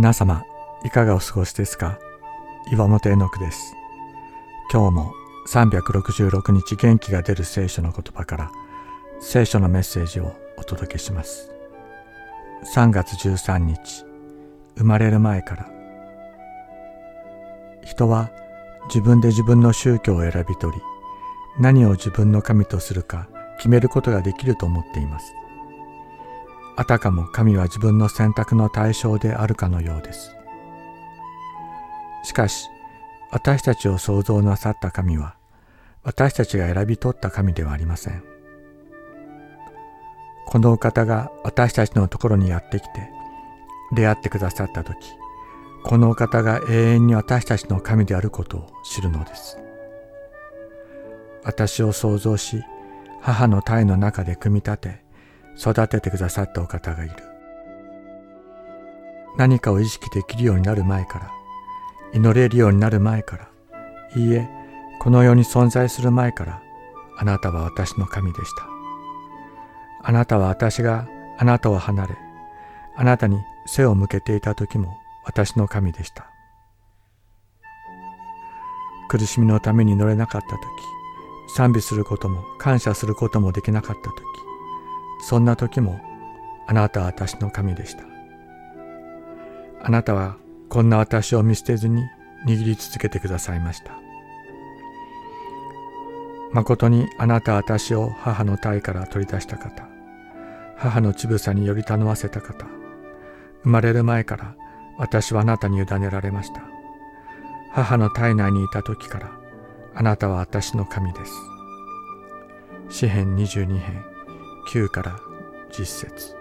皆様いかがお過ごしですか？岩本絵の句です。今日も366日元気が出る聖書の言葉から聖書のメッセージをお届けします。3月13日生まれる前から人は自分で自分の宗教を選び取り何を自分の神とするか決めることができると思っています。あたかも神は自分の選択の対象であるかのようです。しかし、私たちを創造なさった神は、私たちが選び取った神ではありません。このお方が私たちのところにやってきて、出会ってくださった時、このお方が永遠に私たちの神であることを知るのです。私を創造し、母の体の中で組み立て、育ててくださったお方がいる。何かを意識できるようになる前から祈れるようになる前からいいえこの世に存在する前からあなたは私の神でした。あなたは私があなたを離れあなたに背を向けていた時も私の神でした。苦しみのために乗れなかった時賛美することも感謝することもできなかった時そんな時もあなたは私の神でした。あなたはこんな私を見捨てずに握り続けてくださいました。誠にあなたは私を母の体から取り出した方、母の乳房により頼ませた方、生まれる前から私はあなたに委ねられました。母の体内にいた時からあなたは私の神です。詩編22編9から10節。